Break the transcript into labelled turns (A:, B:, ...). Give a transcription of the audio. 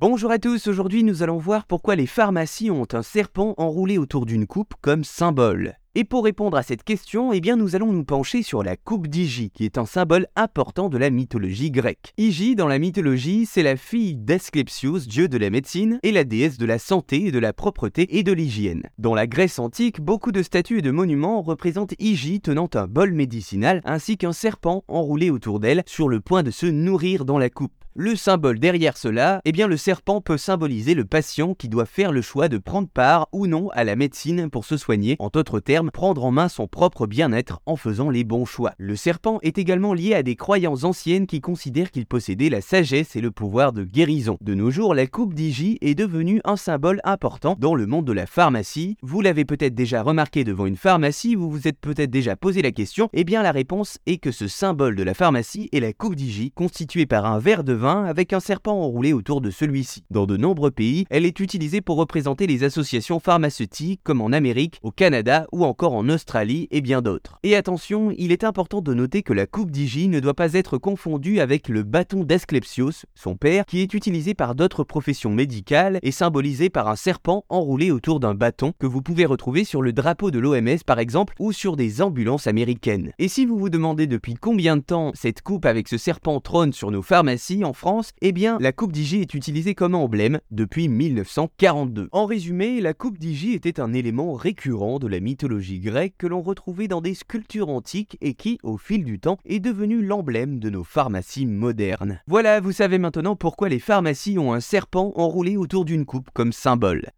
A: Bonjour à tous, aujourd'hui nous allons voir pourquoi les pharmacies ont un serpent enroulé autour d'une coupe comme symbole. Et pour répondre à cette question, eh bien nous allons nous pencher sur la coupe d'Hygie, qui est un symbole important de la mythologie grecque. Hygie, dans la mythologie, c'est la fille d'Asclepios, dieu de la médecine, et la déesse de la santé, de la propreté et de l'hygiène. Dans la Grèce antique, beaucoup de statues et de monuments représentent Hygie tenant un bol médicinal ainsi qu'un serpent enroulé autour d'elle sur le point de se nourrir dans la coupe. Le symbole derrière cela, eh bien le serpent peut symboliser le patient qui doit faire le choix de prendre part ou non à la médecine pour se soigner, en d'autres termes, prendre en main son propre bien-être en faisant les bons choix. Le serpent est également lié à des croyances anciennes qui considèrent qu'il possédait la sagesse et le pouvoir de guérison. De nos jours, la coupe d'Hygie est devenue un symbole important dans le monde de la pharmacie. Vous l'avez peut-être déjà remarqué devant une pharmacie, vous vous êtes peut-être déjà posé la question, eh bien la réponse est que ce symbole de la pharmacie est la coupe d'Hygie, constituée par un verre de vin avec un serpent enroulé autour de celui-ci. Dans de nombreux pays, elle est utilisée pour représenter les associations pharmaceutiques comme en Amérique, au Canada ou encore en Australie et bien d'autres. Et attention, il est important de noter que la coupe d'Hygie ne doit pas être confondue avec le bâton d'Asclepios, son père, qui est utilisé par d'autres professions médicales et symbolisé par un serpent enroulé autour d'un bâton que vous pouvez retrouver sur le drapeau de l'OMS par exemple ou sur des ambulances américaines. Et si vous vous demandez depuis combien de temps cette coupe avec ce serpent trône sur nos pharmacies en France, eh bien, la coupe d'Hygie est utilisée comme emblème depuis 1942. En résumé, la coupe d'Hygie était un élément récurrent de la mythologie grecque que l'on retrouvait dans des sculptures antiques et qui, au fil du temps, est devenu l'emblème de nos pharmacies modernes. Voilà, vous savez maintenant pourquoi les pharmacies ont un serpent enroulé autour d'une coupe comme symbole.